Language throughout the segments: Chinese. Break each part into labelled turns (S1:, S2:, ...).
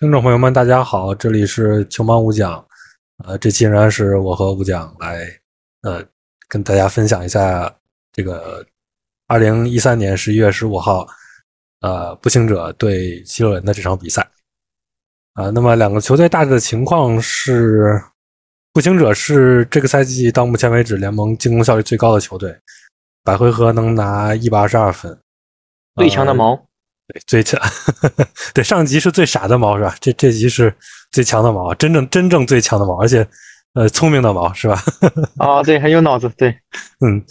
S1: 听众朋友们，大家好，这里是球盲五讲，呃，这期仍然是我和五讲来，呃，跟大家分享一下这个二零一三年十一月十五号，呃，步行者对七六人的这场比赛，啊，那么两个球队大致的情况是，步行者是这个赛季到目前为止联盟进攻效率最高的球队，百回合能拿一百二十二分，
S2: 最强的毛。
S1: 对，最强，对上集是最傻的猫是吧？这这集是最强的毛，真正真正最强的猫，而且呃聪明的猫是吧？
S2: 啊，对，很有脑子，对，
S1: 嗯。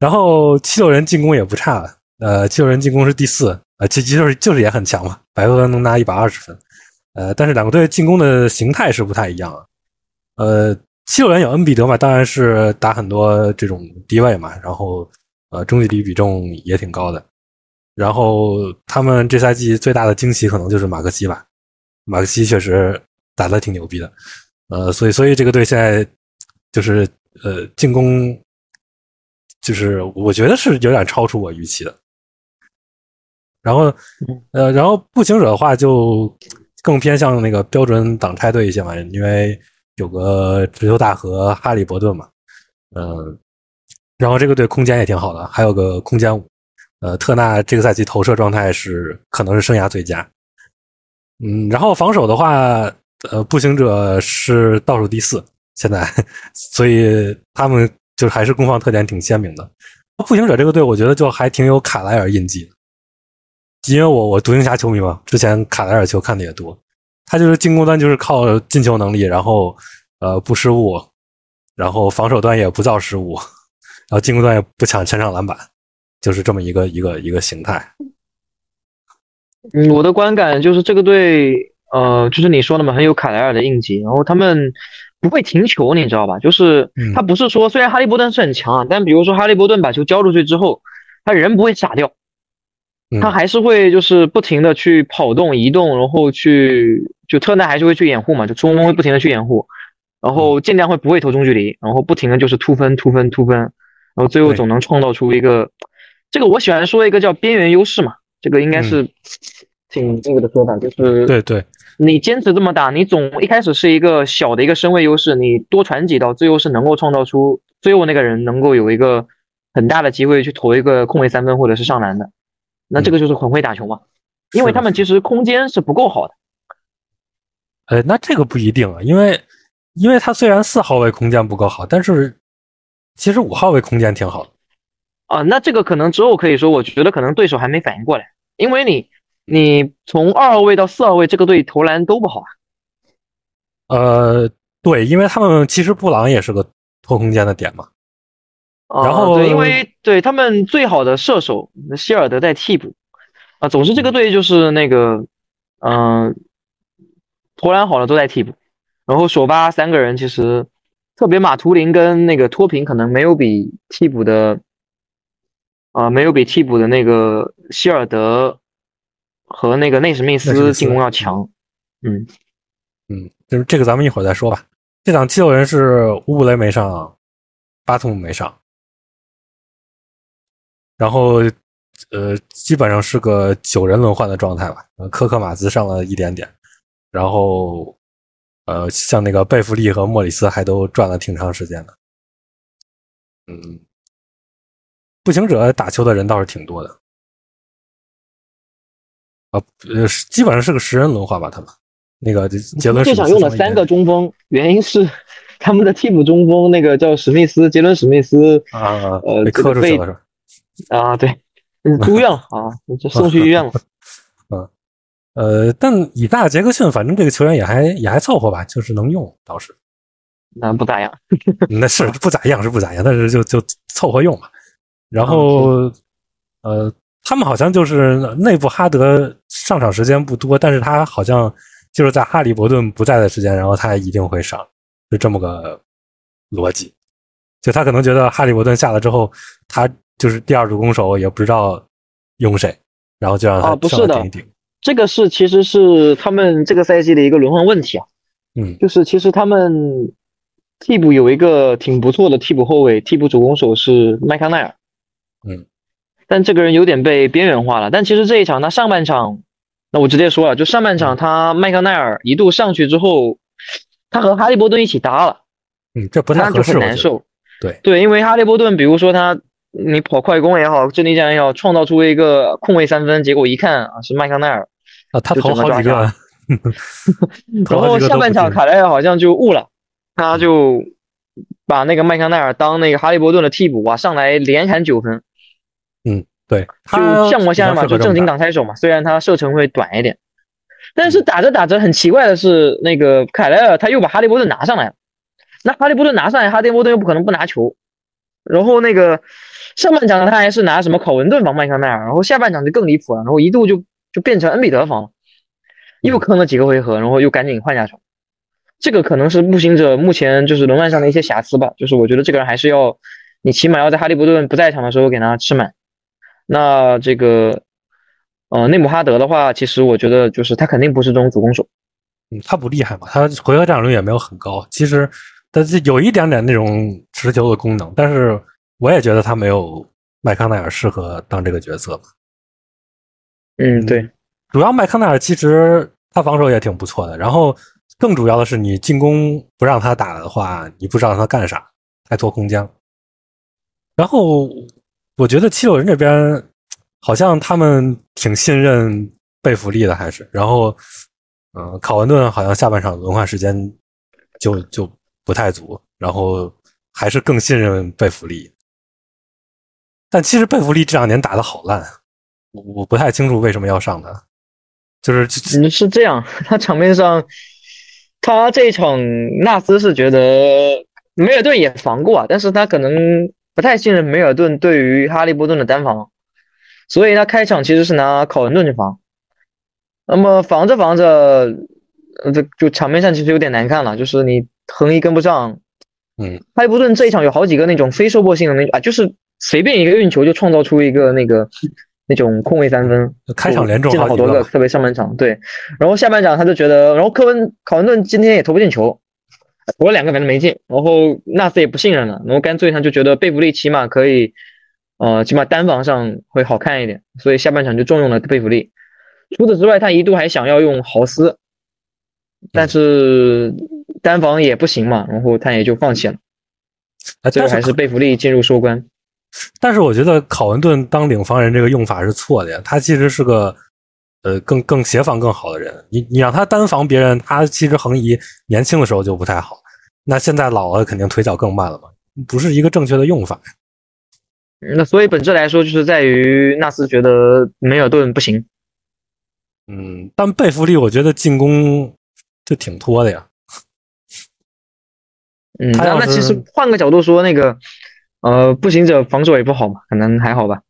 S1: 然后七六人进攻也不差，呃，七六人进攻是第四，呃，其实就是就是也很强嘛，白俄能拿一百二十分，呃，但是两个队进攻的形态是不太一样啊。呃，七六人有恩比德嘛，当然是打很多这种低位嘛，然后呃中距离比重也挺高的。然后他们这赛季最大的惊喜可能就是马克西吧，马克西确实打得挺牛逼的，呃，所以所以这个队现在就是呃进攻，就是我觉得是有点超出我预期的。然后呃，然后步行者的话就更偏向那个标准挡拆队一些嘛，因为有个直球大和哈利伯顿嘛，嗯，然后这个队空间也挺好的，还有个空间五。呃，特纳这个赛季投射状态是可能是生涯最佳，嗯，然后防守的话，呃，步行者是倒数第四，现在，所以他们就还是攻防特点挺鲜明的。步行者这个队，我觉得就还挺有卡莱尔印记，因为我我独行侠球迷嘛，之前卡莱尔球看的也多，他就是进攻端就是靠进球能力，然后呃不失误，然后防守端也不造失误，然后进攻端也不抢前场篮板。就是这么一个一个一个形态。
S2: 嗯，我的观感就是这个队，呃，就是你说的嘛，很有卡莱尔的印记。然后他们不会停球，你知道吧？就是他不是说，虽然哈利波顿是很强啊，但比如说哈利波顿把球交出去之后，他人不会傻掉，他还是会就是不停的去跑动、移动，然后去就特纳还是会去掩护嘛，就中锋会不停的去掩护，然后尽量会不会投中距离，然后不停的就是突分、突分、突分，然后最后总能创造出一个。这个我喜欢说一个叫边缘优势嘛，这个应该是挺这个的说法，就是
S1: 对对，
S2: 你坚持这么打，你总一开始是一个小的一个身位优势，你多传几道，最后是能够创造出最后那个人能够有一个很大的机会去投一个空位三分或者是上篮的，那这个就是很会打球嘛，因为他们其实空间是不够好的。
S1: 呃，那这个不一定啊，因为因为他虽然四号位空间不够好，但是其实五号位空间挺好的。
S2: 啊，那这个可能之后可以说，我觉得可能对手还没反应过来，因为你，你从二号位到四号位，这个队投篮都不好啊。
S1: 呃，对，因为他们其实布朗也是个拖空间的点嘛。然后，
S2: 对，因为对他们最好的射手希尔德在替补，啊，总之这个队就是那个，嗯，投篮好了都在替补，然后首发三个人其实，特别马图林跟那个托平可能没有比替补的。啊，没有比替补的那个希尔德和那个内史密斯进攻要强。嗯
S1: 嗯，就是这个，咱们一会儿再说吧。这场七六人是乌布雷没上，巴图姆没上，然后呃，基本上是个九人轮换的状态吧。科克马兹上了一点点，然后呃，像那个贝弗利和莫里斯还都转了挺长时间的。嗯。步行者打球的人倒是挺多的，啊，呃，基本上是个十人轮换吧。他们那个杰伦
S2: 最想用了三个中锋，原因是 他们的替补中锋那个叫史密斯，杰伦史密斯
S1: 啊，呃，被磕出去了是吧？
S2: 啊，对，住院了啊，就送去医院了。
S1: 嗯，呃，但以大杰克逊，反正这个球员也还也还凑合吧，就是能用倒是。
S2: 那不咋样，
S1: 那是不咋样是不咋样，但是就就凑合用嘛。然后，呃，他们好像就是内部哈德上场时间不多，但是他好像就是在哈利伯顿不在的时间，然后他一定会上，就这么个逻辑。就他可能觉得哈利伯顿下了之后，他就是第二主攻手，也不知道用谁，然后就让他
S2: 上
S1: 顶一顶。
S2: 这个是其实是他们这个赛季的一个轮换问题啊。
S1: 嗯，
S2: 就是其实他们替补有一个挺不错的替补后卫，替补主攻手是麦康奈尔。
S1: 嗯，
S2: 但这个人有点被边缘化了。但其实这一场他上半场那我直接说了，就上半场他麦康奈尔一度上去之后，他和哈利波顿一起搭了，
S1: 嗯，这不太合
S2: 适，很难受。
S1: 对
S2: 对，因为哈利波顿，比如说他你跑快攻也好，阵地战也好，创造出一个空位三分，结果一看啊是麦康奈尔
S1: 啊，他投好几
S2: 个，然后下半场卡莱尔好像就悟了，他就把那个麦康奈尔当那个哈利波顿的替补啊，上来连砍九分。
S1: 嗯。对，
S2: 就像模像样嘛，就正经挡拆手嘛。虽然他射程会短一点，但是打着打着很奇怪的是，那个凯莱尔他又把哈利波特拿上来了。那哈利波特拿上来，哈利波特又不可能不拿球。然后那个上半场他还是拿什么考文顿防麦康奈尔，然后下半场就更离谱了，然后一度就就变成恩比德防了，又坑了几个回合，然后又赶紧换下手。这个可能是步行者目前就是轮换上的一些瑕疵吧，就是我觉得这个人还是要你起码要在哈利波特不在场的时候给他吃满。那这个，呃，内姆哈德的话，其实我觉得就是他肯定不是这种主攻手，
S1: 嗯，他不厉害嘛，他回合占有率也没有很高。其实但是有一点点那种持球的功能，但是我也觉得他没有麦康奈尔适合当这个角色。
S2: 嗯，对，
S1: 主要麦康奈尔其实他防守也挺不错的，然后更主要的是你进攻不让他打的话，你不知道他干啥，太拖空间。然后。我觉得七六人这边好像他们挺信任贝弗利的，还是然后，嗯，考文顿好像下半场轮换时间就就不太足，然后还是更信任贝弗利。但其实贝弗利这两年打的好烂，我我不太清楚为什么要上他，就是
S2: 是这样，他场面上他这一场纳斯是觉得梅尔顿也防过，但是他可能。不太信任梅尔顿对于哈利波顿的单防，所以他开场其实是拿考文顿去防。那么防着防着，呃，这就场面上其实有点难看了，就是你横移跟不上。
S1: 嗯，
S2: 哈利波顿这一场有好几个那种非收获性的那啊，就是随便一个运球就创造出一个那个那种空位三分，
S1: 开场连中
S2: 进了好多
S1: 个，
S2: 特别上半场对。然后下半场他就觉得，然后科文考文顿今天也投不进球。我两个反正没进，然后纳斯也不信任了，然后干脆他就觉得贝弗利起码可以，呃，起码单防上会好看一点，所以下半场就重用了贝弗利。除此之外，他一度还想要用豪斯，但是单防也不行嘛，然后他也就放弃了。最后还是贝弗利进入收官。
S1: 但是我觉得考文顿当领防人这个用法是错的呀，他其实是个。呃，更更协防更好的人，你你让他单防别人，他其实横移年轻的时候就不太好，那现在老了肯定腿脚更慢了嘛，不是一个正确的用法。
S2: 那所以本质来说，就是在于纳斯觉得梅尔顿不行。
S1: 嗯，但贝弗利我觉得进攻就挺拖的呀。
S2: 嗯，那那其实换个角度说，那个呃，步行者防守也不好嘛，可能还好吧。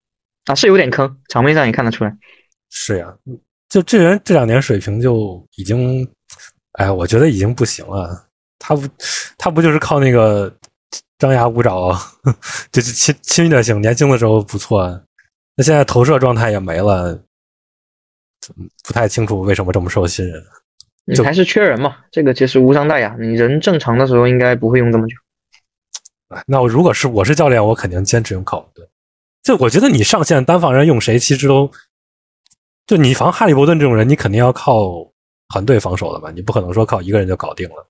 S2: 啊，是有点坑，场面上也看得出来。
S1: 是呀，就这人这两年水平就已经，哎，我觉得已经不行了。他不，他不就是靠那个张牙舞爪，就是侵侵略性，年轻的时候不错，那现在投射状态也没了，不太清楚为什么这么受信任。
S2: 你还是缺人嘛？这个其实无伤大雅。你人正常的时候应该不会用这么久。
S1: 那我如果是我是教练，我肯定坚持用考文顿。就我觉得你上线单防人用谁，其实都。就你防哈利伯顿这种人，你肯定要靠团队防守的嘛，你不可能说靠一个人就搞定了。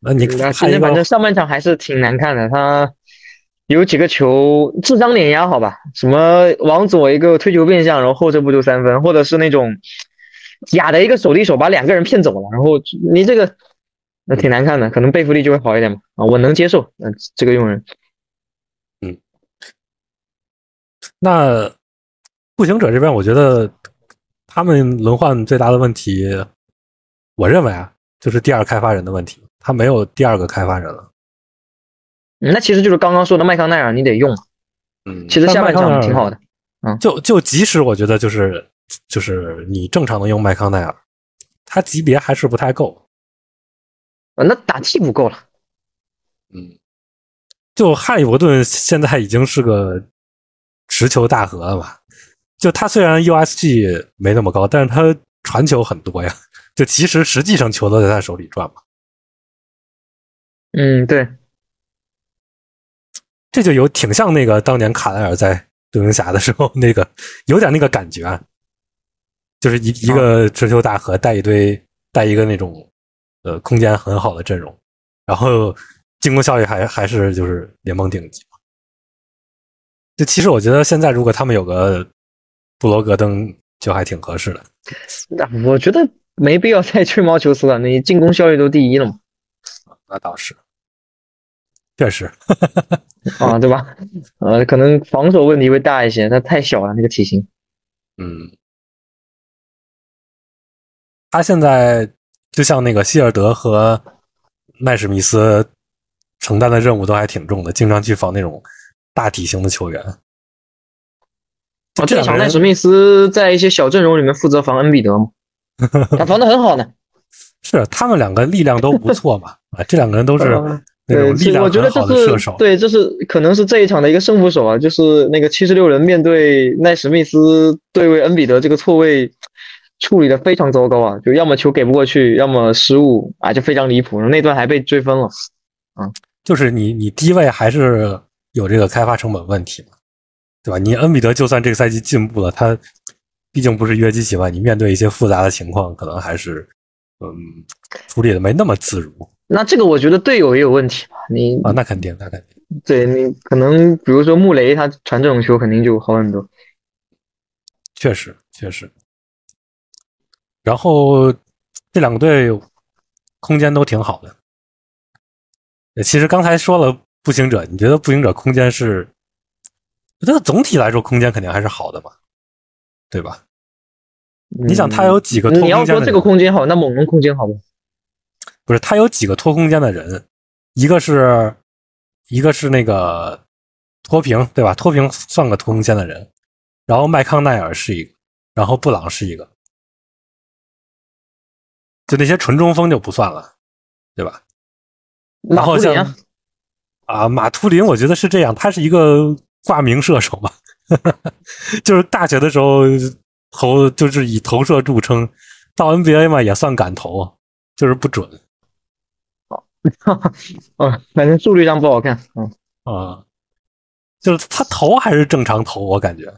S1: 那你
S2: 反正上半场还是挺难看的，他有几个球智商碾压，好吧？什么往左一个推球变向，然后后撤步就三分，或者是那种假的一个手递手把两个人骗走了，然后你这个那挺难看的，可能贝弗利就会好一点嘛。啊，我能接受，嗯，这个用人，
S1: 嗯，那。步行者这边，我觉得他们轮换最大的问题，我认为啊，就是第二开发人的问题，他没有第二个开发人了。
S2: 那其实就是刚刚说的麦康奈尔，你得用。
S1: 嗯，
S2: 其实下半场挺好的。嗯，
S1: 就就即使我觉得就是就是你正常的用麦康奈尔，他级别还是不太够。
S2: 啊，那打替补够了。
S1: 嗯，就哈利伯顿现在已经是个持球大核了吧？就他虽然 USG 没那么高，但是他传球很多呀。就其实实际上球都在他手里转嘛。
S2: 嗯，对。
S1: 这就有挺像那个当年卡莱尔在独行侠的时候那个 有点那个感觉啊。就是一一个持球大核带一堆带一个那种呃空间很好的阵容，然后进攻效率还还是就是联盟顶级。就其实我觉得现在如果他们有个布罗格登就还挺合适的。
S2: 那我觉得没必要再吹毛求疵了，你进攻效率都第一了嘛。
S1: 那倒是，确实
S2: 啊，对吧？呃，可能防守问题会大一些，他太小了那个体型。
S1: 嗯，他现在就像那个希尔德和奈史密斯承担的任务都还挺重的，经常去防那种大体型的球员。
S2: 啊，这场奈史密斯在一些小阵容里面负责防恩比德嘛，他防的很好呢。
S1: 是他们两个力量都不错嘛？啊，这两个人都是那种力量
S2: 很好的射手。对，这是可能是这一场的一个胜负手啊，就是那个七十六人面对奈史密斯对位恩比德这个错位处理的非常糟糕啊，就要么球给不过去，要么失误啊，就非常离谱。那段还被追分了。啊，
S1: 就是你你低位还是有这个开发成本问题嘛？对吧？你恩比德就算这个赛季进步了，他毕竟不是约基奇吧，你面对一些复杂的情况，可能还是嗯处理的没那么自如。
S2: 那这个我觉得队友也有问题吧？你
S1: 啊，那肯定，那肯定。
S2: 对你可能比如说穆雷，他传这种球肯定就好很多。
S1: 确实，确实。然后这两个队空间都挺好的。其实刚才说了步行者，你觉得步行者空间是？我觉得总体来说，空间肯定还是好的嘛，对吧？你想，他有几个拖空间？
S2: 你要说这个空间好，那猛龙空间好不？
S1: 不是，他有几个拖空间的人，一个是，一个是那个脱平，对吧？脱平算个拖空间的人，然后麦康奈尔是一个，然后布朗是一个，就那些纯中锋就不算了，对吧？然后像啊，马图林，我觉得是这样，他是一个。挂名射手嘛，就是大学的时候投就是以投射著称，到 NBA 嘛也算敢投，就是不准。
S2: 哦，哦，反正速率上不好看。嗯
S1: 啊，就是他投还是正常投，我感觉。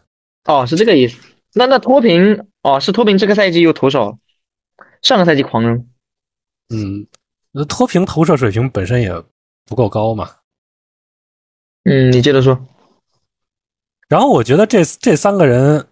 S2: 哦，是这个意思。那那脱贫哦，是脱贫这个赛季又投少，上个赛季狂扔。
S1: 嗯，那脱贫投射水平本身也不够高嘛。
S2: 嗯，你接着说。
S1: 然后我觉得这这三个人，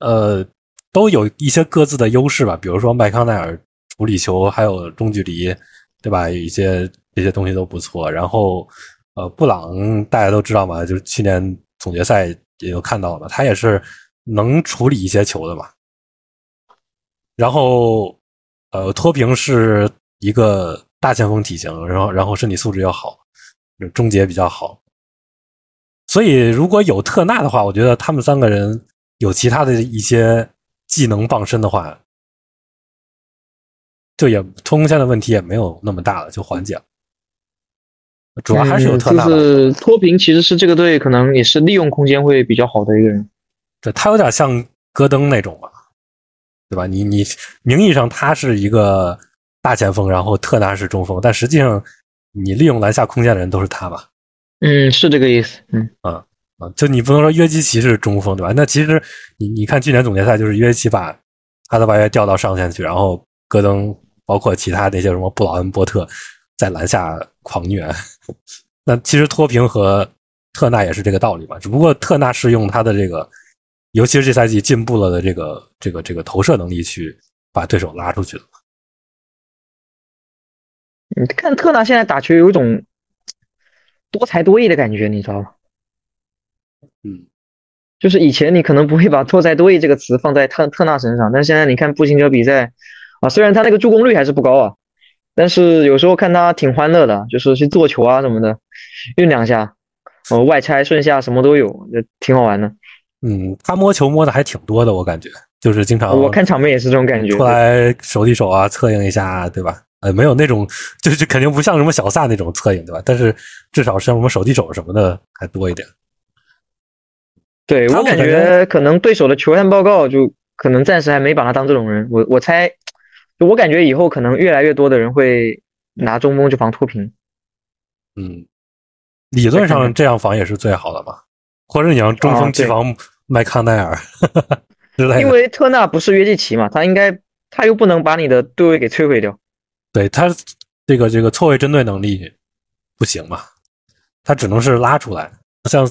S1: 呃，都有一些各自的优势吧。比如说麦康奈尔处理球还有中距离，对吧？有一些这些东西都不错。然后，呃，布朗大家都知道嘛，就是去年总决赛也有看到了，他也是能处理一些球的嘛。然后，呃，托平是一个大前锋体型，然后然后身体素质又好，终结比较好。所以，如果有特纳的话，我觉得他们三个人有其他的一些技能傍身的话，就也脱空线的问题也没有那么大了，就缓解了。主要还是有特纳。
S2: 就是脱贫其实是这个队可能也是利用空间会比较好的一个人。
S1: 对他有点像戈登那种吧，对吧？你你名义上他是一个大前锋，然后特纳是中锋，但实际上你利用篮下空间的人都是他吧？
S2: 嗯，是这个意思。嗯
S1: 啊啊，就你不能说约基奇是中锋对吧？那其实你你看去年总决赛就是约基奇把哈德巴约调到上线去，然后戈登包括其他那些什么布劳恩波特在篮下狂虐。那其实托平和特纳也是这个道理嘛，只不过特纳是用他的这个，尤其是这赛季进步了的这个这个这个投射能力去把对手拉出去的。
S2: 你看特纳现在打球有一种。多才多艺的感觉，你知道吗？
S1: 嗯，
S2: 就是以前你可能不会把多才多艺这个词放在特特纳身上，但现在你看步行者比赛啊，虽然他那个助攻率还是不高啊，但是有时候看他挺欢乐的，就是去做球啊什么的，运两下，哦，外拆顺下什么都有，就挺好玩的。
S1: 嗯，他摸球摸的还挺多的，我感觉就是经常
S2: 我看场面也是这种感觉，
S1: 出来手递手啊，策应一下，对吧？呃，没有那种，就是肯定不像什么小萨那种侧影，对吧？但是至少像什么手递手什么的还多一点。
S2: 对我感觉可能对手的球探报告就可能暂时还没把他当这种人。我我猜，就我感觉以后可能越来越多的人会拿中锋去防脱贫。
S1: 嗯，理论上这样防也是最好的嘛。或者你让中锋去防麦康奈尔。之类的。
S2: 因为特纳不是约基奇嘛，他应该他又不能把你的对位给摧毁掉。
S1: 对他这个这个错位针对能力不行嘛，他只能是拉出来，像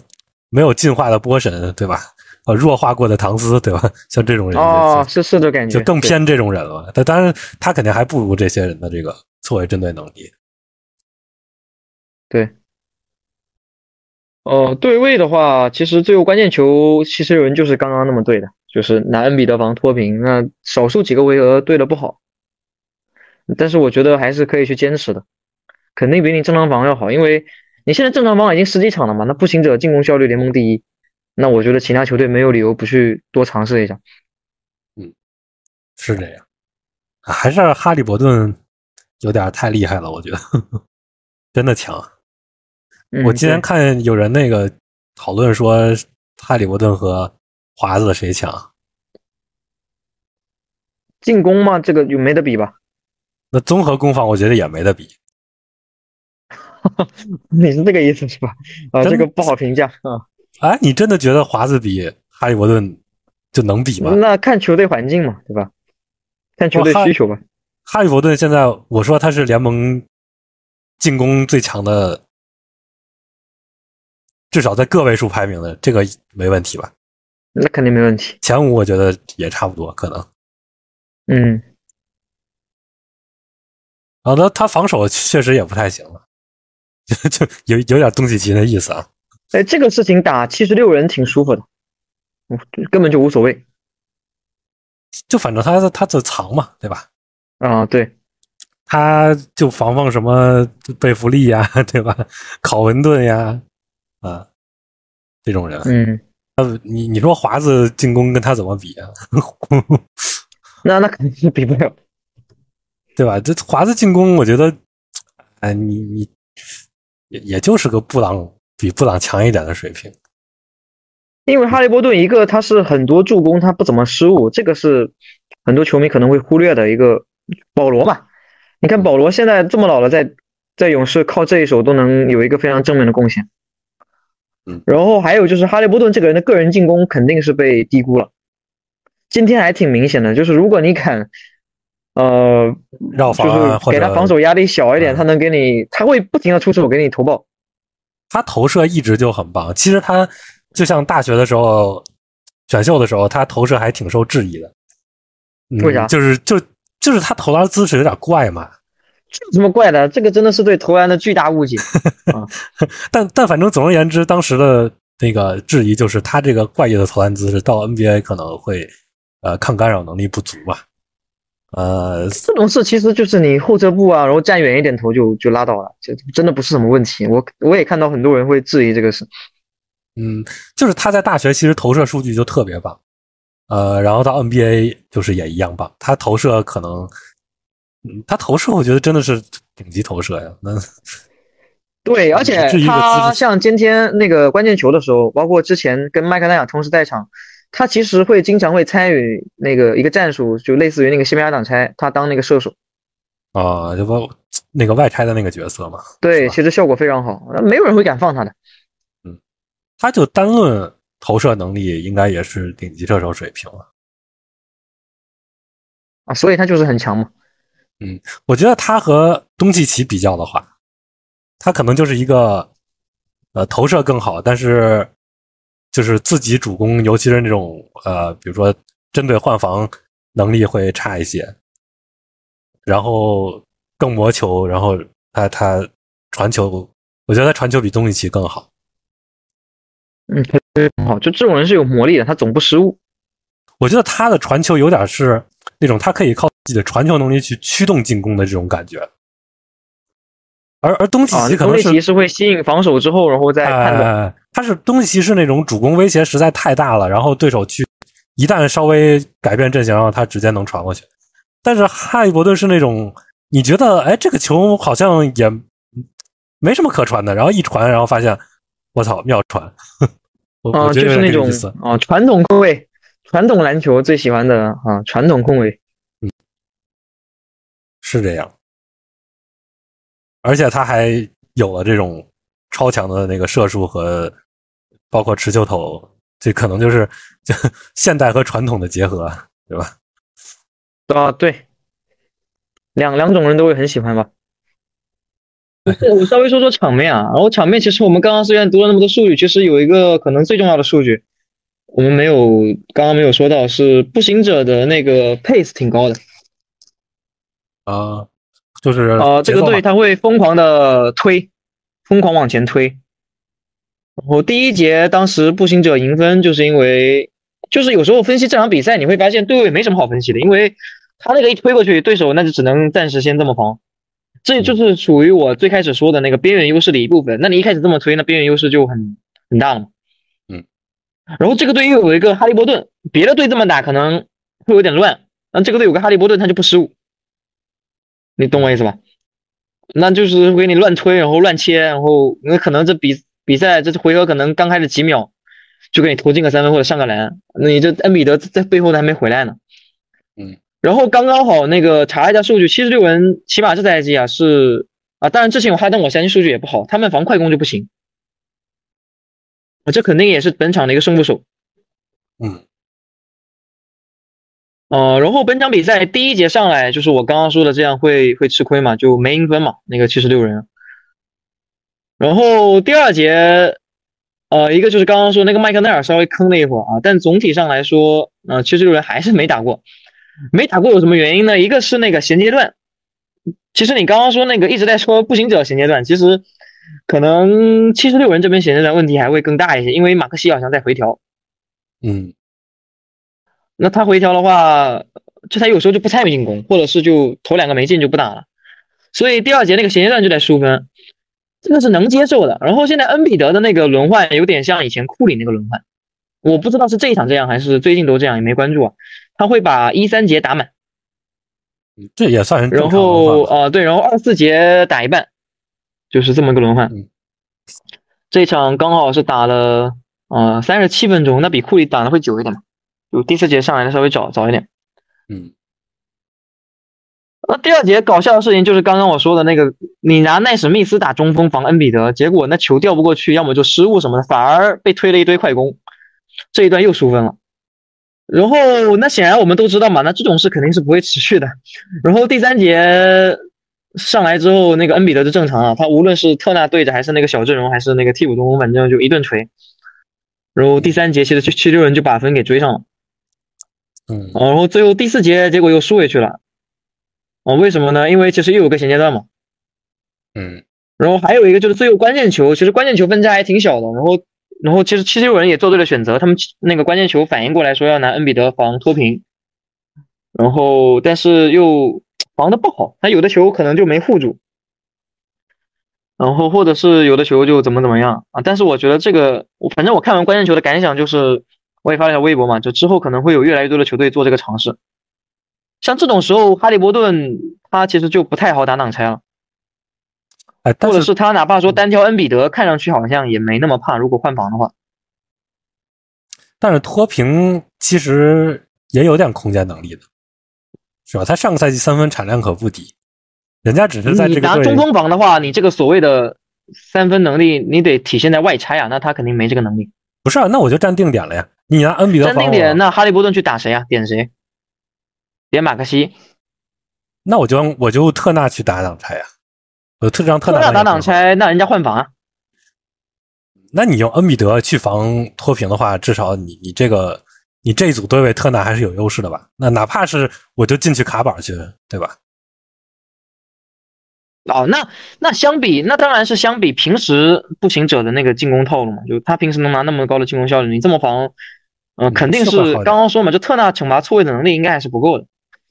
S1: 没有进化的波神，对吧？呃，弱化过的唐斯，对吧？像这种人
S2: 哦，是是的感
S1: 觉，就更偏这种人了。他当然，他肯定还不如这些人的这个错位针对能力。
S2: 对。哦，对位的话，其实最后关键球，其实有人就是刚刚那么对的，就是拿恩比德防脱贫，那少数几个回合对的不好，但是我觉得还是可以去坚持的，肯定比你正常防要好，因为你现在正常防已经十几场了嘛，那步行者进攻效率联盟第一，那我觉得其他球队没有理由不去多尝试一下。
S1: 嗯，是这样，还是哈利伯顿有点太厉害了，我觉得真的强。我今天看有人那个讨论说，哈利伯顿和华子谁强？
S2: 进攻嘛，这个就没得比吧？
S1: 那综合攻防，我觉得也没得比。
S2: 你是这个意思是吧？啊，这个不好评价啊。
S1: 哎，你真的觉得华子比哈利伯顿就能比吗？
S2: 那看球队环境嘛，对吧？看球队需求吧。
S1: 哈利伯顿现在，我说他是联盟进攻最强的。至少在个位数排名的这个没问题吧？
S2: 那肯定没问题。
S1: 前五我觉得也差不多，可能。
S2: 嗯。
S1: 好的，他防守确实也不太行了，就有有点东契奇的意思啊。
S2: 哎，这个事情打七十六人挺舒服的，根本就无所谓。
S1: 就反正他他的藏嘛，对吧？
S2: 啊，对。
S1: 他就防防什么贝弗利呀，对吧？考文顿呀。啊，这种人，
S2: 嗯，
S1: 呃，你你说华子进攻跟他怎么比啊？
S2: 那那肯定是比不了，
S1: 对吧？这华子进攻，我觉得，哎，你你也也就是个布朗比布朗强一点的水平。
S2: 因为哈利波顿一个他是很多助攻他不怎么失误，这个是很多球迷可能会忽略的一个保罗嘛。你看保罗现在这么老了，在在勇士靠这一手都能有一个非常正面的贡献。
S1: 嗯，
S2: 然后还有就是哈利波顿这个人的个人进攻肯定是被低估了。今天还挺明显的，就是如果你敢，呃，
S1: 绕防
S2: 就是给他防守压力小一点，他能给你，他会不停的出手给你投爆。
S1: 他投射一直就很棒。其实他就像大学的时候选秀的时候，他投射还挺受质疑的。
S2: 为啥？
S1: 就是就就是他投篮姿势有点怪嘛。
S2: 有什么怪的？这个真的是对投篮的巨大误解 啊！
S1: 但但反正总而言之，当时的那个质疑就是他这个怪异的投篮姿势到 NBA 可能会呃抗干扰能力不足吧？呃，
S2: 这种事其实就是你后撤步啊，然后站远一点投就就拉倒了，就真的不是什么问题。我我也看到很多人会质疑这个事。
S1: 嗯，就是他在大学其实投射数据就特别棒，呃，然后到 NBA 就是也一样棒，他投射可能。嗯他投射，我觉得真的是顶级投射呀。那
S2: 对，而且他像今天那个关键球的时候，包括之前跟麦克奈尔同时在场，他其实会经常会参与那个一个战术，就类似于那个西班牙挡拆，他当那个射手
S1: 啊，就包那个外拆的那个角色嘛。
S2: 对，其实效果非常好，没有人会敢放他的。
S1: 嗯，他就单论投射能力，应该也是顶级射手水平了
S2: 啊，所以他就是很强嘛。
S1: 嗯，我觉得他和东契奇比较的话，他可能就是一个，呃，投射更好，但是就是自己主攻，尤其是那种呃，比如说针对换防能力会差一些，然后更磨球，然后他他传球，我觉得他传球比东契奇更好。
S2: 嗯，很好，就这种人是有魔力的，他总不失误。
S1: 我觉得他的传球有点是那种他可以靠。自己的传球能力去驱动进攻的这种感觉，而而东契奇可能
S2: 是是会吸引防守之后，然后再判断。
S1: 他是东契奇是那种主攻威胁实在太大了，然后对手去一旦稍微改变阵型，然后他直接能传过去。但是哈利伯顿是那种你觉得哎这个球好像也没什么可传的，然后一传，然后发现我操妙传，
S2: 啊就是那种啊传统控卫，传统篮球最喜欢的啊传统控卫。
S1: 是这样，而且他还有了这种超强的那个射术和包括持球投这可能就是就 现代和传统的结合，对吧？
S2: 啊，对，两两种人都会很喜欢吧。我稍微说说场面啊，然后场面其实我们刚刚虽然读了那么多数据，其实有一个可能最重要的数据，我们没有刚刚没有说到，是步行者的那个 pace 挺高的。
S1: 啊，就是
S2: 呃，这个队他会疯狂的推，疯狂往前推。然后第一节当时步行者赢分，就是因为就是有时候分析这场比赛，你会发现对位没什么好分析的，因为他那个一推过去，对手那就只能暂时先这么防。这就是属于我最开始说的那个边缘优势的一部分。那你一开始这么推，那边缘优势就很很大了嘛。
S1: 嗯。
S2: 然后这个队又有一个哈利波顿，别的队这么打可能会有点乱。那这个队有个哈利波顿，他就不失误。你懂我意思吧？那就是给你乱推，然后乱切，然后那可能这比比赛这回合可能刚开始几秒就给你投进个三分或者上个篮，那你这恩比德在背后都还没回来呢。
S1: 嗯。
S2: 然后刚刚好那个查一下数据，七十六人起码这赛季啊是啊，当然之前有哈登，我相信数据也不好，他们防快攻就不行，我，这肯定也是本场的一个胜负手。
S1: 嗯，
S2: 呃，然后本场比赛第一节上来就是我刚刚说的这样会会吃亏嘛，就没赢分嘛，那个七十六人。然后第二节，呃，一个就是刚刚说那个麦克奈尔稍微坑了一会儿啊，但总体上来说，呃，七十六人还是没打过。没打过有什么原因呢？一个是那个衔接段，其实你刚刚说那个一直在说步行者衔接段，其实可能七十六人这边衔接段问题还会更大一些，因为马克西好像在回调。
S1: 嗯，
S2: 那他回调的话，就他有时候就不参与进攻，或者是就投两个没进就不打了，所以第二节那个衔接段就在输分，这个是能接受的。然后现在恩比德的那个轮换有点像以前库里那个轮换，我不知道是这一场这样还是最近都这样，也没关注啊。他会把一三节打满，
S1: 这也算是
S2: 然后啊，对，然后二四节打一半，就是这么个轮换。这场刚好是打了呃三十七分钟，那比库里打的会久一点嘛？就第四节上来的稍微早早一点。
S1: 嗯。
S2: 那第二节搞笑的事情就是刚刚我说的那个，你拿奈史密斯打中锋防恩比德，结果那球掉不过去，要么就失误什么的，反而被推了一堆快攻，这一段又输分了。然后，那显然我们都知道嘛，那这种事肯定是不会持续的。然后第三节上来之后，那个恩比德就正常了，他无论是特纳对着，还是那个小阵容，还是那个替补中锋，反正就一顿锤。然后第三节其实七七六人就把分给追上了。
S1: 嗯。
S2: 然后最后第四节结果又输回去了。哦，为什么呢？因为其实又有个衔接段嘛。
S1: 嗯。
S2: 然后还有一个就是最后关键球，其实关键球分差还挺小的。然后。然后其实七六人也做对了选择，他们那个关键球反应过来说要拿恩比德防脱贫，然后但是又防的不好，他有的球可能就没护住，然后或者是有的球就怎么怎么样啊。但是我觉得这个，我反正我看完关键球的感想就是，我也发了条微博嘛，就之后可能会有越来越多的球队做这个尝试。像这种时候，哈利伯顿他其实就不太好打挡拆了。或者是他哪怕说单挑恩比德，看上去好像也没那么怕。如果换防的话，
S1: 但是脱平其实也有点空间能力的，是吧？他上个赛季三分产量可不低，人家只是在这个
S2: 拿中锋防的话，你这个所谓的三分能力，你得体现在外拆啊，那他肯定没这个能力。
S1: 不是啊，那我就站定点了呀。你拿恩比德
S2: 站定点，那哈利波顿去打谁啊？点谁？点马克西？
S1: 那我就我就特纳去打挡拆呀。我，特让特
S2: 纳打挡拆，那人家换防啊。
S1: 那你用恩比德去防脱平的话，至少你你这个你这一组对位特纳还是有优势的吧？那哪怕是我就进去卡板去，对吧？
S2: 哦，那那相比那当然是相比平时步行者的那个进攻套路嘛，就他平时能拿那么高的进攻效率，你这么防，嗯，肯定是刚刚说嘛，就特纳惩罚错位的能力应该还是不够的。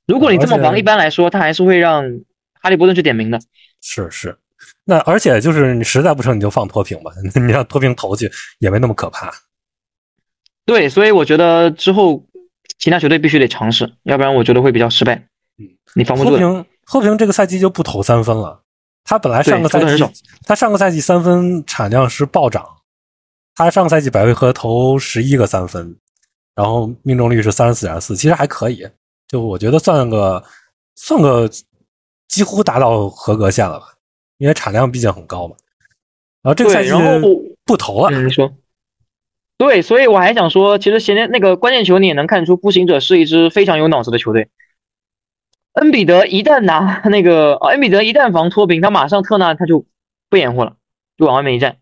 S2: 如果你这么防，一般来说他还是会让哈利波顿去点名的。
S1: 是是，那而且就是你实在不成，你就放托平吧，你让托平投去也没那么可怕。
S2: 对，所以我觉得之后其他球队必须得尝试，要不然我觉得会比较失败。
S1: 嗯，
S2: 你防不住。
S1: 托平托平这个赛季就不投三分了，他本来上个赛季他上个赛季三分产量是暴涨，他上个赛季百回合投十一个三分，然后命中率是三十四点四，其实还可以，就我觉得算个算个。几乎达到合格线了吧？因为产量毕竟很高嘛。然后这个赛季不投了。
S2: 你说，对，所以我还想说，其实前天那个关键球你也能看出，步行者是一支非常有脑子的球队。恩比德一旦拿 那个，恩比德一旦防托平，他马上特纳他就不掩护了，就往外面一站，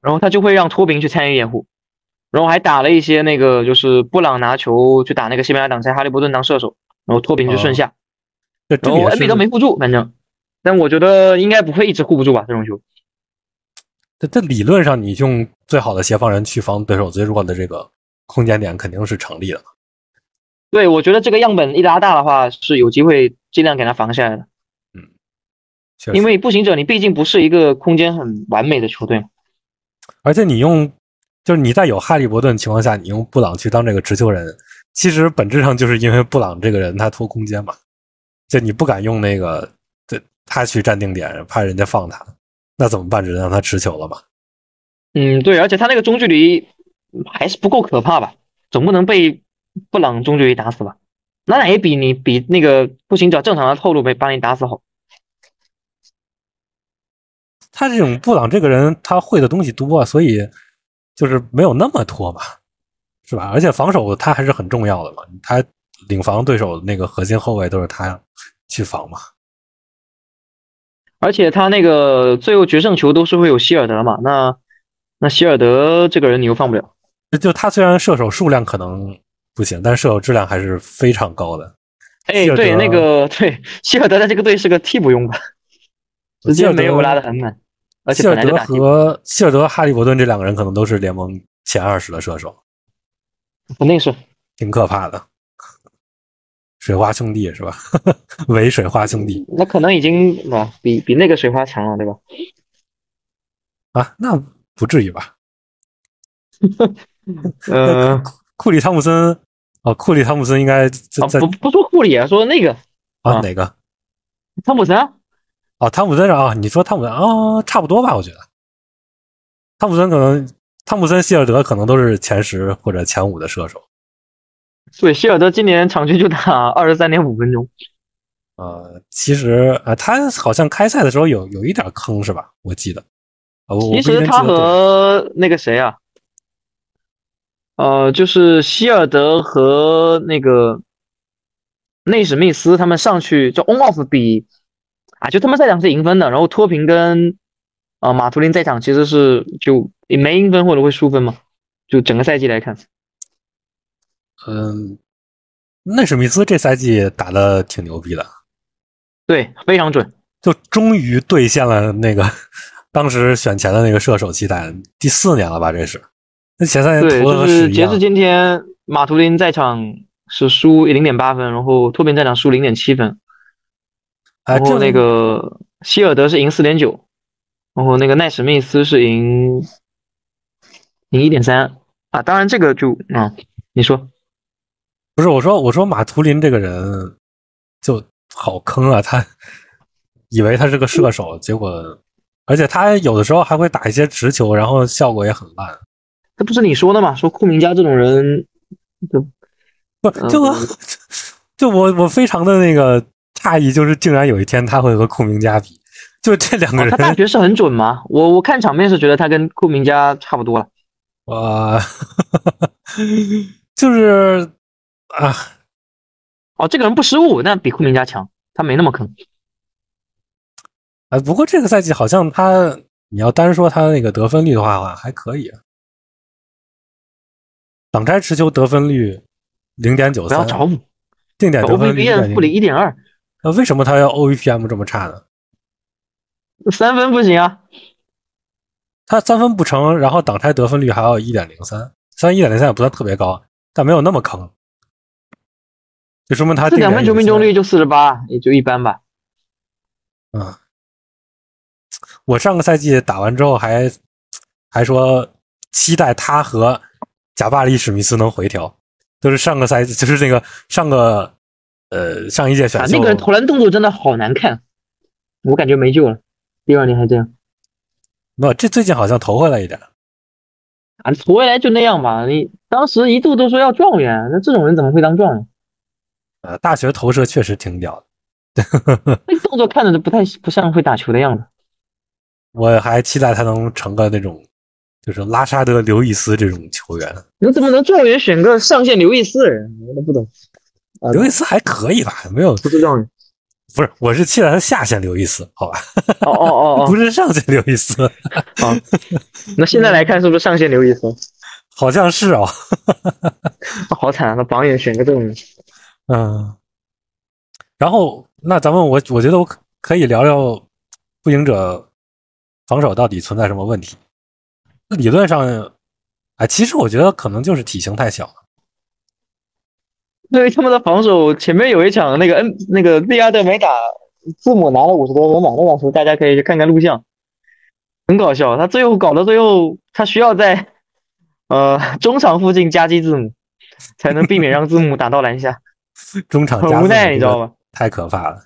S2: 然后他就会让托平去参与掩护，然后还打了一些那个，就是布朗拿球去打那个西班牙挡拆，哈利伯顿当射手，然后托平就顺下，然后恩比德没护住，反正，但我觉得应该不会一直护不住吧，这种球。
S1: 这这理论上，你用最好的协防人去防对手最弱的这个空间点，肯定是成立的。
S2: 对，我觉得这个样本一拉大的话，是有机会尽量给他防下来的。
S1: 嗯，
S2: 因为步行者你毕竟不是一个空间很完美的球队嘛。
S1: 而且你用，就是你在有哈利伯顿情况下，你用布朗去当这个持球人，其实本质上就是因为布朗这个人他拖空间嘛，就你不敢用那个，对他去站定点，怕人家放他。那怎么办？只能让他持球了嘛。
S2: 嗯，对，而且他那个中距离还是不够可怕吧？总不能被布朗中距离打死吧？那也比你比那个步行者正常的套路被把你打死好。
S1: 他这种布朗这个人，他会的东西多，所以就是没有那么拖嘛，是吧？而且防守他还是很重要的嘛，他领防对手那个核心后卫都是他去防嘛。
S2: 而且他那个最后决胜球都是会有希尔德嘛？那那希尔德这个人你又放不了。
S1: 就他虽然射手数量可能不行，但射手质量还是非常高的。
S2: 哎，对，那个对，希尔德在这个队是个替补用吧？直接没有拉的很满。而且
S1: 希尔德和希尔德、哈利伯顿这两个人可能都是联盟前二十的射手，
S2: 肯定是
S1: 挺可怕的。水花兄弟是吧？伪水花兄弟，
S2: 那可能已经啊比比那个水花强了，对吧？
S1: 啊，那不至于吧？
S2: 嗯，
S1: 库里汤姆森哦，库里汤姆森应该在
S2: 不不说库里啊，说那个
S1: 啊哪个？
S2: 汤普森
S1: 哦，汤普森啊，你说汤普森啊，差不多吧？我觉得汤普森可能汤普森、希尔德可能都是前十或者前五的射手。
S2: 对，希尔德今年场均就打二十三点五分钟。
S1: 呃，其实啊，他好像开赛的时候有有一点坑，是吧？我记得。
S2: 其实他和那个谁啊，呃，就是希尔德和那个内史密斯他们上去就 on off 比啊，就他们赛场是赢分的，然后托平跟啊马图林在场其实是就也没赢分或者会输分嘛，就整个赛季来看。
S1: 嗯，内史密斯这赛季打的挺牛逼的，
S2: 对，非常准，
S1: 就终于兑现了那个当时选前的那个射手期待。第四年了吧？这是那前三年
S2: 对就是截至今天，马图林在场是输零点八分，然后托宾在场输零点七分，然后那个希尔德是赢四点九，然后那个奈史密斯是赢赢一点三啊。当然这个就啊，你说。
S1: 不是我说，我说马图林这个人就好坑啊！他以为他是个射手，结果而且他有的时候还会打一些直球，然后效果也很烂。
S2: 这不是你说的吗？说库明加这种人就
S1: 不就 就我我非常的那个诧异，就是竟然有一天他会和库明加比，就这两个人。他
S2: 大学是很准吗？我我看场面是觉得他跟库明加差不多了。
S1: 哇，就是。啊，
S2: 哦，这个人不失误，那比库明加强，他没那么坑。
S1: 啊，不过这个赛季好像他，你要单说他那个得分率的话，还可以。挡拆持球得分率零点九三，
S2: 不要找我。
S1: 定点得分率
S2: 一点二。
S1: 那为什么他要 OVPM 这么差呢？
S2: 三分不行啊。
S1: 他三分不成，然后挡拆得分率还要一点零三，虽然一点零三也不算特别高，但没有那么坑。就说明他
S2: 这两分球命中率就四十八，也就一般吧。
S1: 嗯，我上个赛季打完之后还还说期待他和贾巴里史密斯能回调，就是上个赛季就是那个上个呃上一届选秀，
S2: 那个人投篮动作真的好难看，我感觉没救了。第二年还这样，
S1: 不，这最近好像投回来一点。
S2: 啊，投回来就那样吧。你当时一度都说要状元，那这种人怎么会当状元？
S1: 呃，大学投射确实挺屌的，
S2: 那动作看着都不太不像会打球的样子。
S1: 我还期待他能成个那种就是拉沙德、刘易斯这种球员。
S2: 你怎么能状元选个上线刘易斯人？我都不懂。
S1: 刘易斯还可以吧？没有
S2: 不是状元，
S1: 不是，我是期待他下线刘易斯，好吧？
S2: 哦哦哦哦，
S1: 不是上线刘易斯。
S2: 好，那现在来看是不是上线刘易斯？
S1: 好像是哦。
S2: 好惨啊！那榜眼选个这种，
S1: 嗯。然后，那咱们我我觉得我可以聊聊步行者防守到底存在什么问题。理论上，哎，其实我觉得可能就是体型太小了。
S2: 对他们的防守，前面有一场那个 N 那个利亚德没打，字母拿了五十多分嘛，那场球大家可以去看看录像，很搞笑。他最后搞到最后，他需要在呃中场附近夹击字母，才能避免让字母打到篮下。
S1: 中场
S2: 很无奈，你知道吗？
S1: 太可怕了。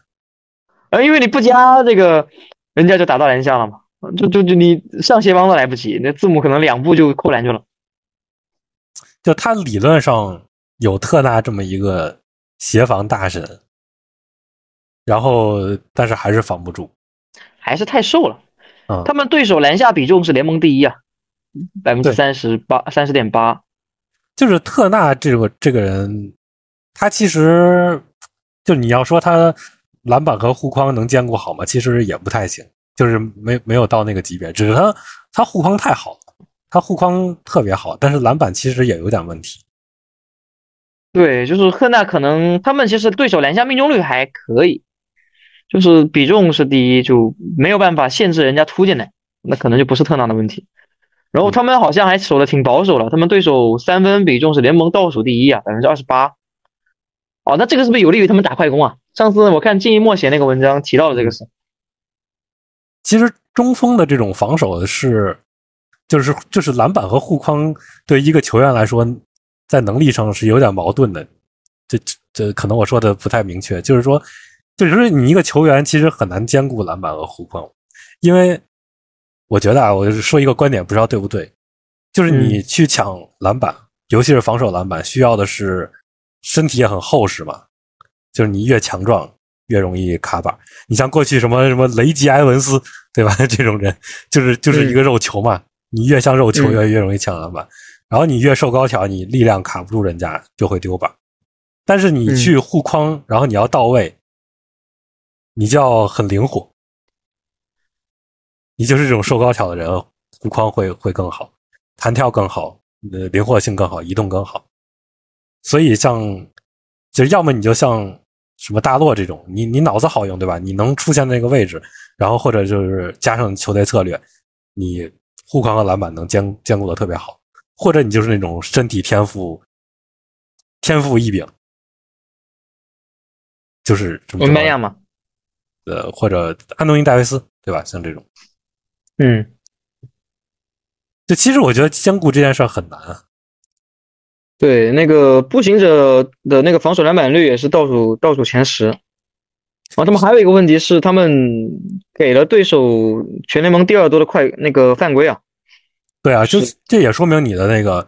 S2: 呃，因为你不加这个，人家就打到篮下了嘛，就就就你上协防都来不及，那字母可能两步就扣篮去了。
S1: 就他理论上。有特纳这么一个协防大神，然后但是还是防不住，
S2: 还是太瘦了。
S1: 嗯，
S2: 他们对手篮下比重是联盟第一啊，百分之三十八，三十点八。
S1: 就是特纳这个这个人，他其实就你要说他篮板和护框能兼顾好吗？其实也不太行，就是没没有到那个级别。只是他他护框太好了，他护框特别好，但是篮板其实也有点问题。
S2: 对，就是赫纳，可能他们其实对手篮下命中率还可以，就是比重是第一，就没有办法限制人家突进来，那可能就不是特纳的问题。然后他们好像还守的挺保守了，他们对手三分比重是联盟倒数第一啊，百分之二十八。哦，那这个是不是有利于他们打快攻啊？上次我看金一默写那个文章提到了这个事。
S1: 其实中锋的这种防守是，就是就是篮板和护框对一个球员来说。在能力上是有点矛盾的，这这可能我说的不太明确，就是说，就是说你一个球员其实很难兼顾篮板和护框，因为我觉得啊，我说一个观点，不知道对不对，就是你去抢篮板，尤其是防守篮板，需要的是身体也很厚实嘛，就是你越强壮越容易卡板。你像过去什么什么雷吉埃文斯，对吧？这种人就是就是一个肉球嘛，你越像肉球越越容易抢篮板。然后你越瘦高挑，你力量卡不住人家，就会丢板。但是你去护框，然后你要到位，你就要很灵活。你就是这种瘦高挑的人，护框会会更好，弹跳更好，呃，灵活性更好，移动更好。所以像，就是要么你就像什么大洛这种，你你脑子好用，对吧？你能出现那个位置，然后或者就是加上球队策略，你护框和篮板能兼兼顾的特别好。或者你就是那种身体天赋天赋异禀，就是什么
S2: 文班亚嘛，
S1: 呃，或者安东尼戴维斯，对吧？像这种，
S2: 嗯，
S1: 就其实我觉得兼顾这件事很难啊。
S2: 对，那个步行者的那个防守篮板率也是倒数倒数前十。啊，他们还有一个问题是，他们给了对手全联盟第二多的快那个犯规啊。
S1: 对啊，就这也说明你的那个，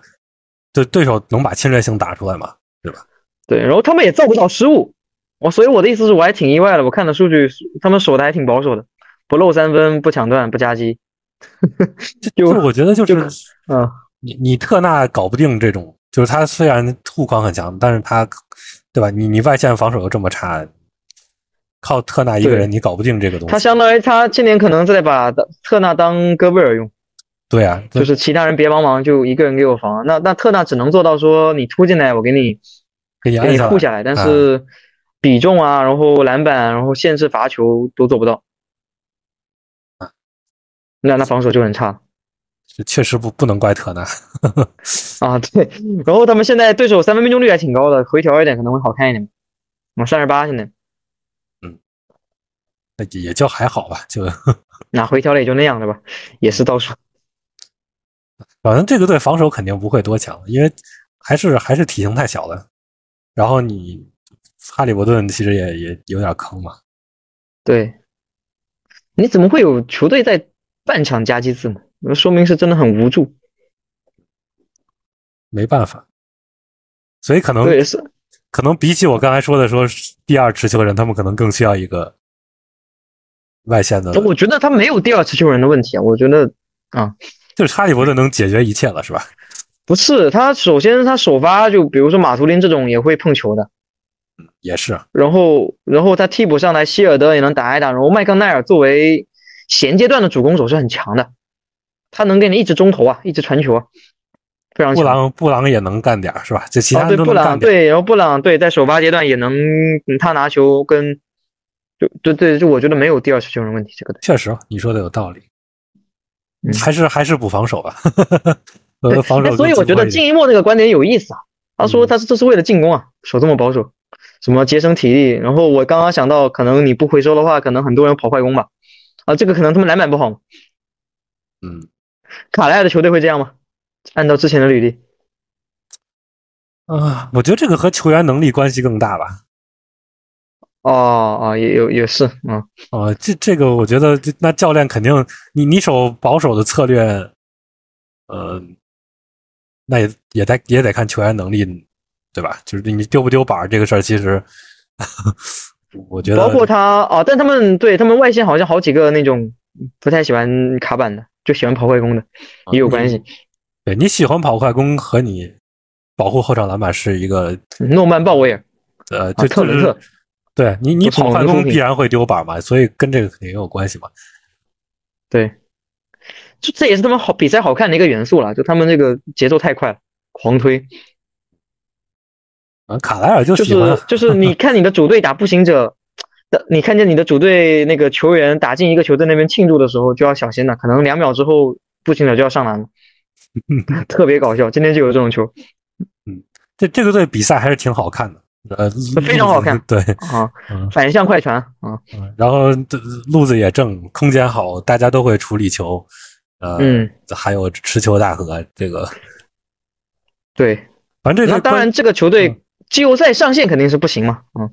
S1: 对对手能把侵略性打出来嘛，对吧？
S2: 对，然后他们也造不到失误，我所以我的意思是我还挺意外的，我看的数据，他们守的还挺保守的，不漏三分，不抢断，不夹击。
S1: 就我觉得就是，
S2: 嗯，
S1: 你你特纳搞不定这种，就是他虽然护框很强，但是他，对吧？你你外线防守又这么差，靠特纳一个人你搞不定这个东西。
S2: 他相当于他今年可能在把特纳当戈贝尔用。
S1: 对啊，
S2: 就是其他人别帮忙，就一个人给我防。那那特纳只能做到说你突进来，我给你
S1: 给你
S2: 给你护下来。但是比重啊，然后篮板，然后限制罚球都做不到。那那防守就很差。
S1: 这确实不不能怪特纳
S2: 啊。对，然后他们现在对手三分命中率还挺高的，回调一点可能会好看一点。我三十八现在。
S1: 嗯，那也就还好吧，就
S2: 那回调了也就那样的吧，也是倒数。
S1: 反正这个队防守肯定不会多强，因为还是还是体型太小了。然后你哈利伯顿其实也也有点坑嘛。
S2: 对，你怎么会有球队在半场夹击字母？那说明是真的很无助。
S1: 没办法，所以可能
S2: 对是
S1: 可能比起我刚才说的说第二持球人，他们可能更需要一个外线的。
S2: 我觉得他没有第二持球人的问题啊，我觉得啊。
S1: 就是哈利伯顿能解决一切了，是吧？
S2: 不是，他首先他首发就比如说马图林这种也会碰球的，嗯
S1: 也是。
S2: 然后然后他替补上来希尔德也能打一打，然后麦康奈尔作为衔接段的主攻手是很强的，他能给你一直中投啊，一直传球啊，非常强。
S1: 布朗布朗也能干点是吧？这其他
S2: 对布朗对，然后布朗对在首发阶段也能他拿球跟就对对就我觉得没有第二次球员问题，这个
S1: 确实你说的有道理，还是还是补防守吧。防守，
S2: 所以我觉得金一墨这个观点有意思啊。他说他是这是为了进攻啊，守这么保守，什么节省体力。然后我刚刚想到，可能你不回收的话，可能很多人跑快攻吧。啊，这个可能他们篮板不好。
S1: 嗯，
S2: 卡莱尔的球队会这样吗？按照之前的履历。
S1: 啊，我觉得这个和球员能力关系更大吧。
S2: 哦哦，也有也是，嗯
S1: 啊，这这个我觉得，那教练肯定，你你守保守的策略。呃，那也也得也得看球员能力，对吧？就是你丢不丢板这个事儿，其实 我觉得
S2: 包括他哦，但他们对他们外线好像好几个那种不太喜欢卡板的，就喜欢跑快攻的，也有关系。
S1: 对你喜欢跑快攻和你保护后场篮板是一个
S2: 诺曼鲍威尔，
S1: 呃，就
S2: 特伦特，
S1: 对你你跑快攻必然会丢板嘛，所以跟这个肯定有关系嘛。
S2: 对。就这也是他们好比赛好看的一个元素了，就他们那个节奏太快，狂推。
S1: 啊，卡莱尔就
S2: 是就是你看你的主队打步行者的，你看见你的主队那个球员打进一个球在那边庆祝的时候，就要小心了，可能两秒之后步行者就要上篮了，特别搞笑。今天就有这种球。
S1: 嗯，这这个队比赛还是挺好看的，呃，
S2: 非常好看。
S1: 对
S2: 啊，反向快传啊，
S1: 然后路子也正，空间好，大家都会处理球。呃，
S2: 嗯，
S1: 还有持球大和这个，
S2: 对，
S1: 反正这
S2: 那当然这个球队季后赛上线肯定是不行嘛，嗯，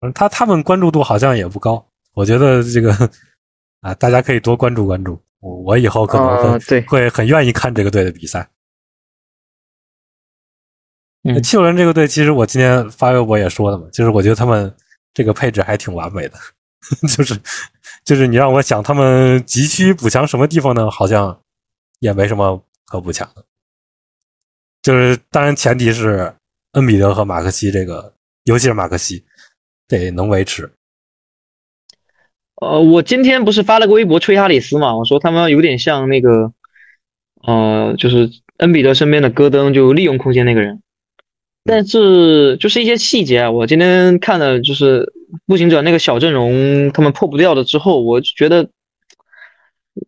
S1: 嗯，他他们关注度好像也不高，我觉得这个啊，大家可以多关注关注，我我以后可能会会很愿意看这个队的比赛。
S2: 嗯，
S1: 七六人这个队，其实我今天发微博也说了嘛，就是我觉得他们这个配置还挺完美的，就是。就是你让我想他们急需补强什么地方呢？好像也没什么可补强的。就是当然前提是恩比德和马克西这个，尤其是马克西得能维持。
S2: 呃，我今天不是发了个微博吹哈里斯嘛？我说他们有点像那个，呃，就是恩比德身边的戈登，就利用空间那个人。但是就是一些细节啊，我今天看了就是步行者那个小阵容，他们破不掉的之后，我觉得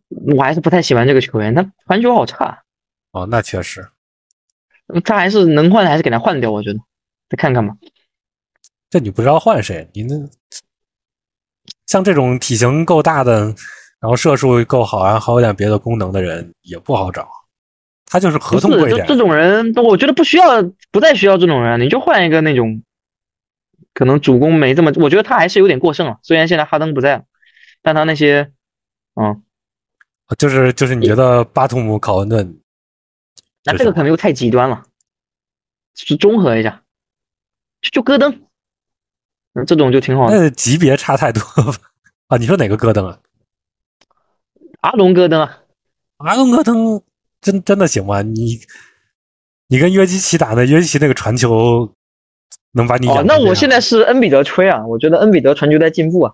S2: 我还是不太喜欢这个球员，他传球好差。
S1: 哦，那确实，
S2: 他还是能换的，还是给他换掉，我觉得再看看吧。
S1: 这你不知道换谁？你那像这种体型够大的，然后射术够好，然后还有点别的功能的人也不好找。他就是合同贵点，
S2: 这种人，我觉得不需要，不再需要这种人，你就换一个那种，可能主攻没这么，我觉得他还是有点过剩了。虽然现在哈登不在了，但他那些，嗯，
S1: 就是就是你觉得巴图姆、考文顿，
S2: 那这个可能又太极端了，是综合一下，就就戈登，嗯，这种就挺好的。
S1: 那级别差太多啊！你说哪个戈登啊？
S2: 阿隆戈登啊？
S1: 阿隆戈登。真真的行吗？你你跟约基奇打的，约基奇那个传球能把你
S2: 哦？那我现在是恩比德吹啊！我觉得恩比德传球在进步啊，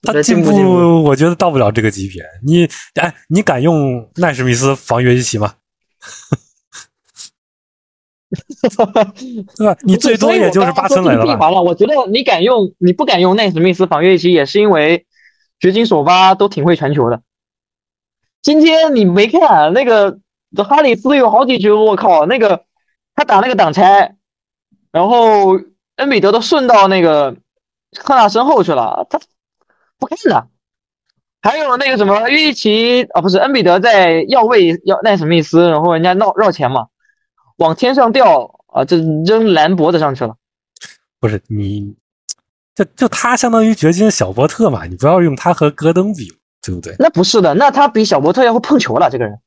S1: 他进步，我觉得到不了这个级别。你哎，你敢用奈史密斯防约基奇吗？对吧？你最多也就是八村垒了
S2: 吧？我觉得你敢用，你不敢用奈史密斯防约基奇，也是因为掘金首发都挺会传球的。今天你没看那个？这哈里斯有好几局，我靠，那个他打那个挡拆，然后恩比德都顺到那个赫纳身后去了，他不看的。还有那个什么约基奇啊，不是恩比德在要位要奈史密斯，然后人家绕绕前嘛，往天上掉啊，就扔蓝脖子上去了。
S1: 不是你，就就他相当于掘金小波特嘛，你不要用他和戈登比，对不对？
S2: 那不是的，那他比小波特要会碰球了，这个人。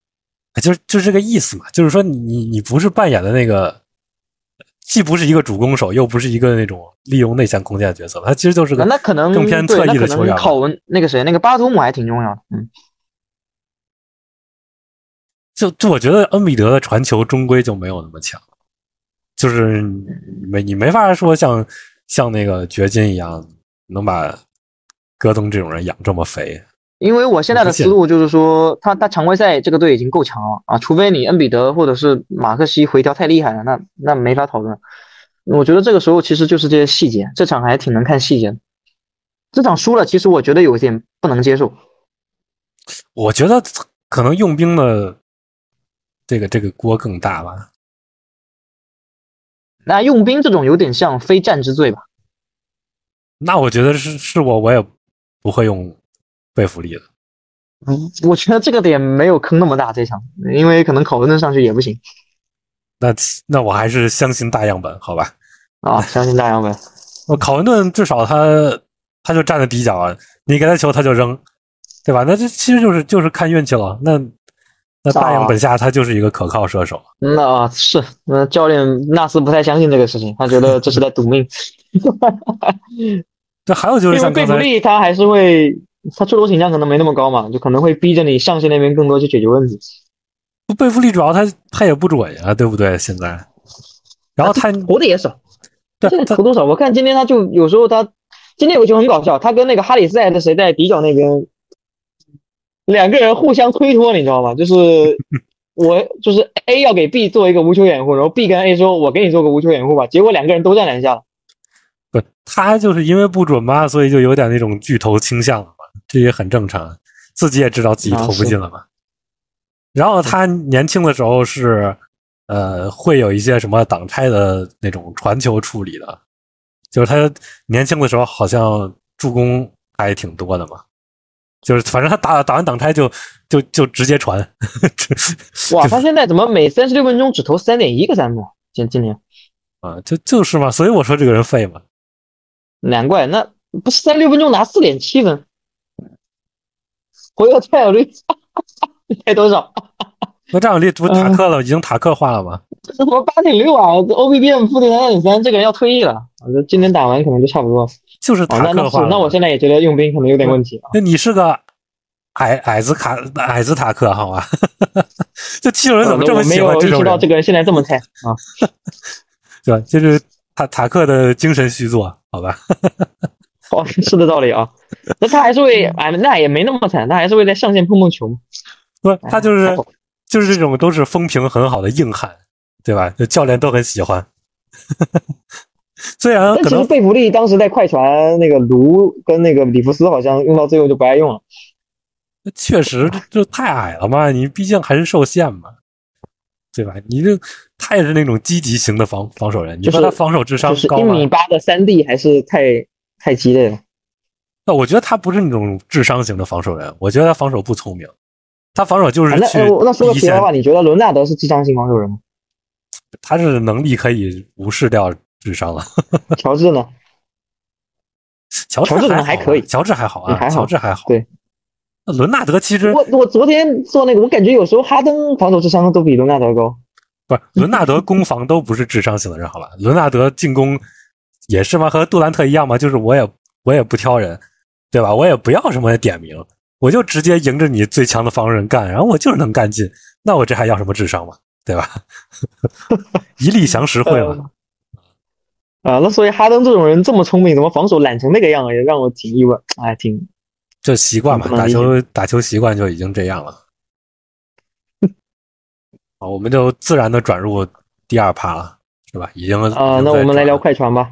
S1: 就是就是这个意思嘛，就是说你你你不是扮演的那个，既不是一个主攻手，又不是一个那种利用内线空间的角色，他其实就是个
S2: 那可能
S1: 更偏侧翼的球员。
S2: 考文那个谁，那个巴图姆还挺重要的，嗯。
S1: 就就我觉得恩比德的传球终归就没有那么强，就是没你没法说像像那个掘金一样能把戈登这种人养这么肥。
S2: 因为我现在的思路就是说，他他常规赛这个队已经够强了啊，除非你恩比德或者是马克西回调太厉害了，那那没法讨论。我觉得这个时候其实就是这些细节，这场还挺能看细节的。这场输了，其实我觉得有一点不能接受。
S1: 我觉得可能用兵的这个这个锅更大吧。
S2: 那用兵这种有点像非战之罪吧？
S1: 那我觉得是是我我也不会用。贝弗利的，
S2: 嗯，我觉得这个点没有坑那么大这场，因为可能考文顿上去也不行。
S1: 那那我还是相信大样本，好吧？
S2: 啊，相信大样本。
S1: 我考文顿至少他他就站在底角啊，你给他球他就扔，对吧？那这其实就是就是看运气了。那那大样本下他就是一个可靠射手。
S2: 那啊是，那教练纳斯不太相信这个事情，他觉得这是在赌命。
S1: 这还有就是像
S2: 贝弗利他还是会。他出头倾向可能没那么高嘛，就可能会逼着你上线那边更多去解决问题。
S1: 不，贝弗利主要他他也不准呀，对不对？现在，然后他
S2: 投的也少，
S1: 对，
S2: 现在投多少？我看今天他就有时候他今天有球很搞笑，他跟那个哈里斯还是谁在底角那边，两个人互相推脱，你知道吗？就是我就是 A 要给 B 做一个无球掩护，然后 B 跟 A 说：“我给你做个无球掩护吧。”结果两个人都在篮下了。
S1: 不，他就是因为不准嘛，所以就有点那种巨头倾向。这也很正常，自己也知道自己投不进了嘛。然后他年轻的时候是，呃，会有一些什么挡拆的那种传球处理的，就是他年轻的时候好像助攻还挺多的嘛。就是反正他打打完挡拆就就就直接传。
S2: 哇，他现在怎么每三十六分钟只投三点一个三分？今今年
S1: 啊，就就是嘛，所以我说这个人废嘛。
S2: 难怪，那不是三十六分钟拿四点七分。我有占有率，才多少？
S1: 那占有率不塔克了，已经塔克化了吗？
S2: 这什么八点六啊？O B B M 负的三点三，这个人要退役了。我这今天打完可能就差不多。
S1: 就是塔克化。
S2: 那我现在也觉得用兵可能有点问题。
S1: 那你是个矮矮子卡矮子塔克好吧？这七六人怎么这么喜欢这种？没有
S2: 意识到这个人现在这么菜啊？
S1: 对吧？就是塔塔克的精神续作，好吧？
S2: 哦，是的道理啊。那他还是会，哎，那也没那么惨，他还是会在上线碰碰球
S1: 不，他就是就是这种都是风评很好的硬汉，对吧？就教练都很喜欢。虽然可能
S2: 贝弗利当时在快船那个卢跟那个里弗斯好像用到最后就不爱用了。
S1: 那确实就太矮了嘛，你毕竟还是受限嘛，对吧？你这他也是那种积极型的防防守人，你说他防守智商高
S2: 吗？一米八的三 D 还是太太激烈了。
S1: 那我觉得他不是那种智商型的防守人，我觉得他防守不聪明，他防守就是去。
S2: 那那说个题外话，你觉得伦纳德是智商型防守人吗？
S1: 他是能力可以无视掉智商了。
S2: 乔治呢？
S1: 乔治
S2: 可能还可以，
S1: 乔治还好啊，乔治还好。
S2: 对，
S1: 那伦纳德其实
S2: 我我昨天做那个，我感觉有时候哈登防守智商都比伦纳德高。
S1: 不是，伦纳德攻防都不是智商型的人，好吧？伦纳德进攻也是吗？和杜兰特一样吗？就是我也我也不挑人。对吧？我也不要什么点名，我就直接迎着你最强的防守人干，然后我就是能干进。那我这还要什么智商嘛？对吧？一力降十会嘛。
S2: 啊，那所以哈登这种人这么聪明，怎么防守懒成那个样也让我挺意外。哎，挺
S1: 就习惯嘛，打球打球习惯就已经这样了。好，我们就自然的转入第二趴了，是吧？已经
S2: 啊，那我们来聊快船吧。